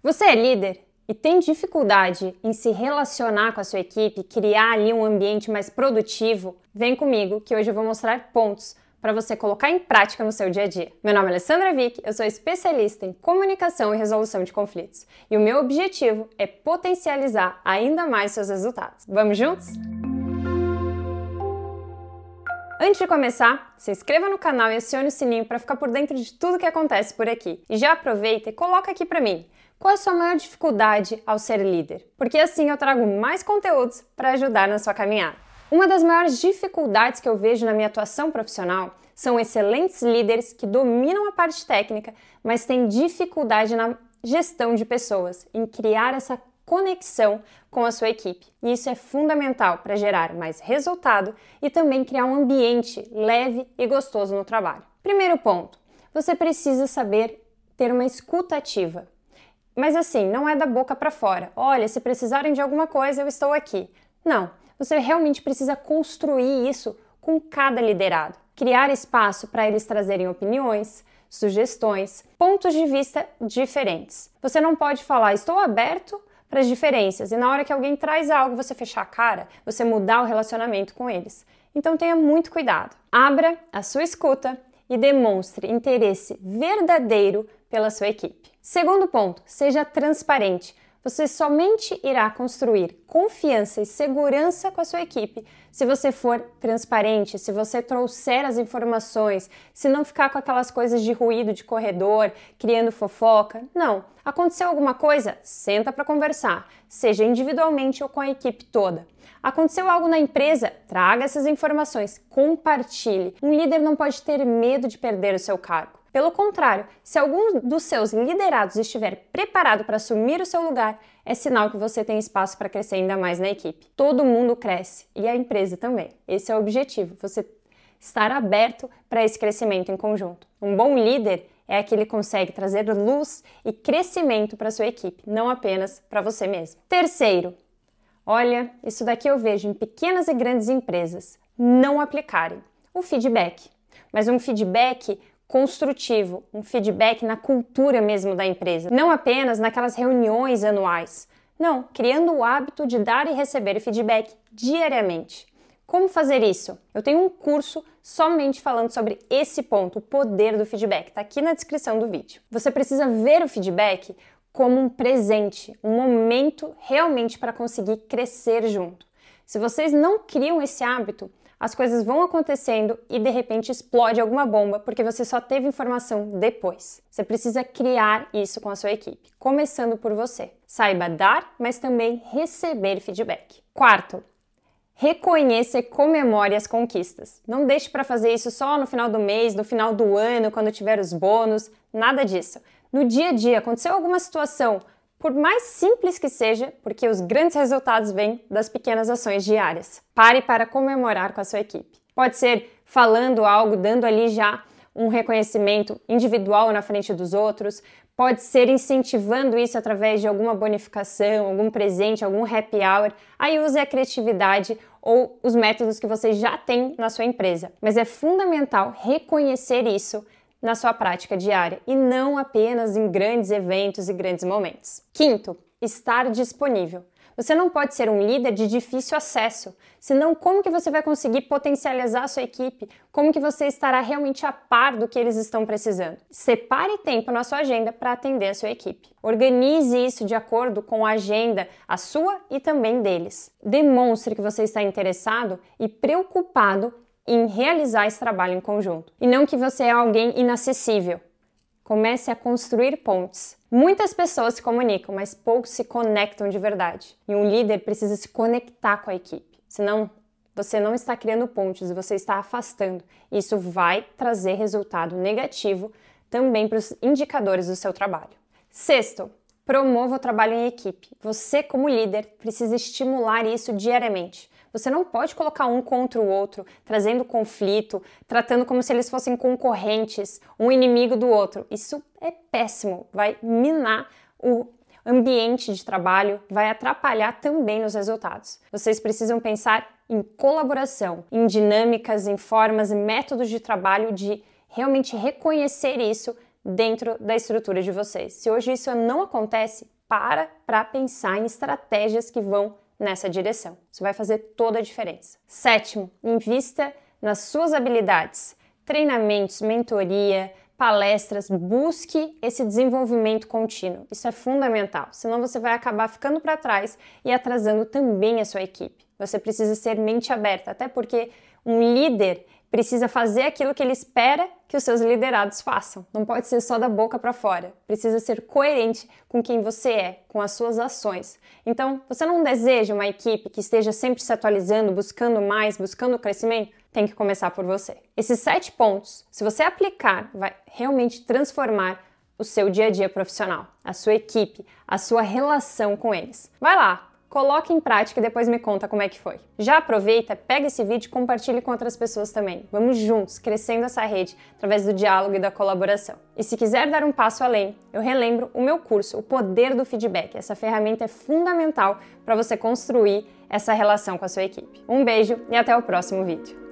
Você é líder e tem dificuldade em se relacionar com a sua equipe, criar ali um ambiente mais produtivo? Vem comigo que hoje eu vou mostrar pontos para você colocar em prática no seu dia a dia. Meu nome é Alessandra Vick, eu sou especialista em comunicação e resolução de conflitos, e o meu objetivo é potencializar ainda mais seus resultados. Vamos juntos? Antes de começar, se inscreva no canal e acione o sininho para ficar por dentro de tudo que acontece por aqui. E já aproveita e coloca aqui para mim. Qual é a sua maior dificuldade ao ser líder? Porque assim eu trago mais conteúdos para ajudar na sua caminhada. Uma das maiores dificuldades que eu vejo na minha atuação profissional são excelentes líderes que dominam a parte técnica, mas têm dificuldade na gestão de pessoas, em criar essa conexão com a sua equipe. E isso é fundamental para gerar mais resultado e também criar um ambiente leve e gostoso no trabalho. Primeiro ponto: você precisa saber ter uma escuta ativa. Mas assim, não é da boca para fora. Olha, se precisarem de alguma coisa, eu estou aqui. Não, você realmente precisa construir isso com cada liderado. Criar espaço para eles trazerem opiniões, sugestões, pontos de vista diferentes. Você não pode falar, estou aberto para as diferenças. E na hora que alguém traz algo, você fechar a cara, você mudar o relacionamento com eles. Então tenha muito cuidado. Abra a sua escuta e demonstre interesse verdadeiro pela sua equipe. Segundo ponto, seja transparente. Você somente irá construir confiança e segurança com a sua equipe se você for transparente, se você trouxer as informações, se não ficar com aquelas coisas de ruído de corredor, criando fofoca. Não. Aconteceu alguma coisa? Senta para conversar, seja individualmente ou com a equipe toda. Aconteceu algo na empresa? Traga essas informações, compartilhe. Um líder não pode ter medo de perder o seu cargo. Pelo contrário, se algum dos seus liderados estiver preparado para assumir o seu lugar, é sinal que você tem espaço para crescer ainda mais na equipe. Todo mundo cresce e a empresa também. Esse é o objetivo, você estar aberto para esse crescimento em conjunto. Um bom líder é aquele que consegue trazer luz e crescimento para sua equipe, não apenas para você mesmo. Terceiro, olha, isso daqui eu vejo em pequenas e grandes empresas não aplicarem o feedback, mas um feedback construtivo, um feedback na cultura mesmo da empresa, não apenas naquelas reuniões anuais. Não, criando o hábito de dar e receber feedback diariamente. Como fazer isso? Eu tenho um curso somente falando sobre esse ponto, o poder do feedback. Está aqui na descrição do vídeo. Você precisa ver o feedback como um presente, um momento realmente para conseguir crescer junto. Se vocês não criam esse hábito, as coisas vão acontecendo e de repente explode alguma bomba porque você só teve informação depois. Você precisa criar isso com a sua equipe, começando por você. Saiba dar, mas também receber feedback. Quarto, reconheça e comemore as conquistas. Não deixe para fazer isso só no final do mês, no final do ano, quando tiver os bônus, nada disso. No dia a dia, aconteceu alguma situação, por mais simples que seja, porque os grandes resultados vêm das pequenas ações diárias. Pare para comemorar com a sua equipe. Pode ser falando algo, dando ali já um reconhecimento individual na frente dos outros, pode ser incentivando isso através de alguma bonificação, algum presente, algum happy hour. Aí use a criatividade ou os métodos que você já tem na sua empresa. Mas é fundamental reconhecer isso na sua prática diária e não apenas em grandes eventos e grandes momentos. Quinto, estar disponível. Você não pode ser um líder de difícil acesso, senão como que você vai conseguir potencializar sua equipe? Como que você estará realmente a par do que eles estão precisando? Separe tempo na sua agenda para atender a sua equipe. Organize isso de acordo com a agenda, a sua e também deles. Demonstre que você está interessado e preocupado em realizar esse trabalho em conjunto. E não que você é alguém inacessível. Comece a construir pontes. Muitas pessoas se comunicam, mas poucos se conectam de verdade. E um líder precisa se conectar com a equipe. Senão, você não está criando pontes, você está afastando. Isso vai trazer resultado negativo também para os indicadores do seu trabalho. Sexto, promova o trabalho em equipe. Você, como líder, precisa estimular isso diariamente. Você não pode colocar um contra o outro, trazendo conflito, tratando como se eles fossem concorrentes, um inimigo do outro. Isso é péssimo, vai minar o ambiente de trabalho, vai atrapalhar também nos resultados. Vocês precisam pensar em colaboração, em dinâmicas, em formas e métodos de trabalho de realmente reconhecer isso dentro da estrutura de vocês. Se hoje isso não acontece, para para pensar em estratégias que vão nessa direção. Isso vai fazer toda a diferença. Sétimo, invista nas suas habilidades, treinamentos, mentoria, palestras, busque esse desenvolvimento contínuo. Isso é fundamental, senão você vai acabar ficando para trás e atrasando também a sua equipe. Você precisa ser mente aberta, até porque um líder precisa fazer aquilo que ele espera que os seus liderados façam. Não pode ser só da boca para fora. Precisa ser coerente com quem você é, com as suas ações. Então, você não deseja uma equipe que esteja sempre se atualizando, buscando mais, buscando crescimento? Tem que começar por você. Esses sete pontos, se você aplicar, vai realmente transformar o seu dia a dia profissional, a sua equipe, a sua relação com eles. Vai lá, Coloque em prática e depois me conta como é que foi. Já aproveita, pega esse vídeo e compartilhe com outras pessoas também. Vamos juntos, crescendo essa rede através do diálogo e da colaboração. E se quiser dar um passo além, eu relembro o meu curso, O Poder do Feedback. Essa ferramenta é fundamental para você construir essa relação com a sua equipe. Um beijo e até o próximo vídeo.